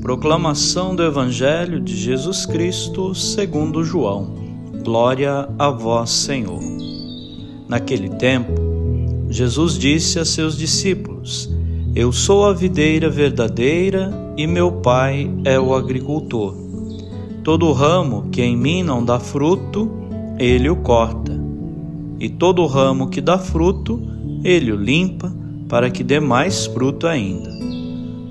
Proclamação do Evangelho de Jesus Cristo segundo João. Glória a vós, Senhor. Naquele tempo, Jesus disse a seus discípulos: Eu sou a videira verdadeira e meu Pai é o agricultor. Todo ramo que em mim não dá fruto, ele o corta. E todo ramo que dá fruto, ele o limpa, para que dê mais fruto ainda.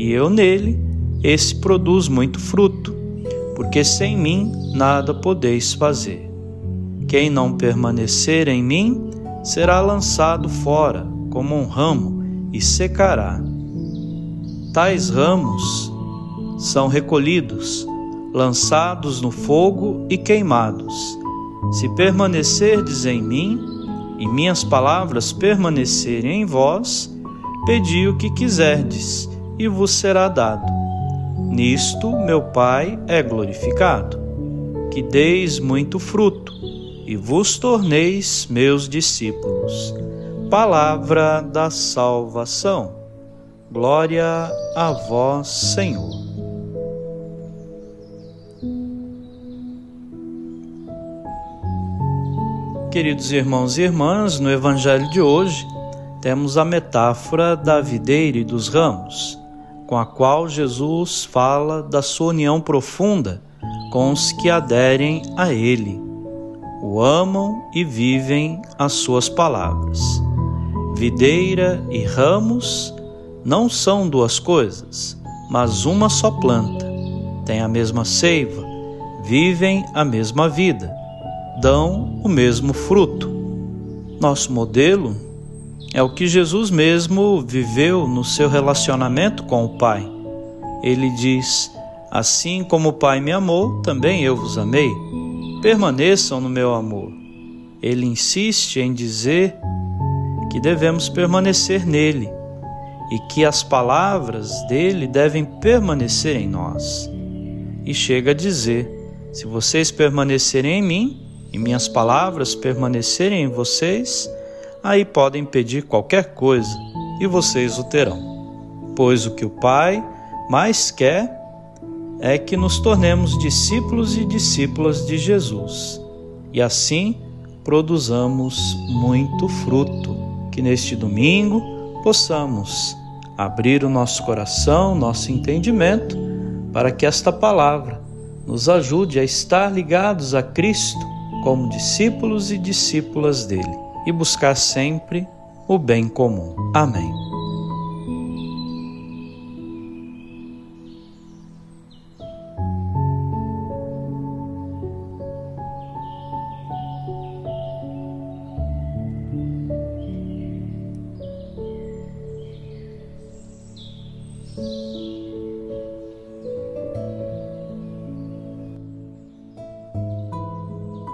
e eu nele, esse produz muito fruto, porque sem mim nada podeis fazer. Quem não permanecer em mim será lançado fora como um ramo e secará. Tais ramos são recolhidos, lançados no fogo e queimados. Se permanecerdes em mim e minhas palavras permanecerem em vós, pedi o que quiserdes e vos será dado. Nisto meu Pai é glorificado, que deis muito fruto e vos torneis meus discípulos. Palavra da salvação. Glória a vós, Senhor. Queridos irmãos e irmãs, no Evangelho de hoje temos a metáfora da videira e dos ramos com a qual Jesus fala da sua união profunda com os que aderem a Ele, o amam e vivem as suas palavras. Videira e ramos não são duas coisas, mas uma só planta. Têm a mesma seiva, vivem a mesma vida, dão o mesmo fruto. Nosso modelo é o que Jesus mesmo viveu no seu relacionamento com o Pai. Ele diz: Assim como o Pai me amou, também eu vos amei. Permaneçam no meu amor. Ele insiste em dizer que devemos permanecer nele e que as palavras dele devem permanecer em nós. E chega a dizer: Se vocês permanecerem em mim e minhas palavras permanecerem em vocês, aí podem pedir qualquer coisa e vocês o terão. Pois o que o Pai mais quer é que nos tornemos discípulos e discípulas de Jesus e assim produzamos muito fruto. Que neste domingo possamos abrir o nosso coração, nosso entendimento, para que esta palavra nos ajude a estar ligados a Cristo como discípulos e discípulas dele e buscar sempre o bem comum. Amém.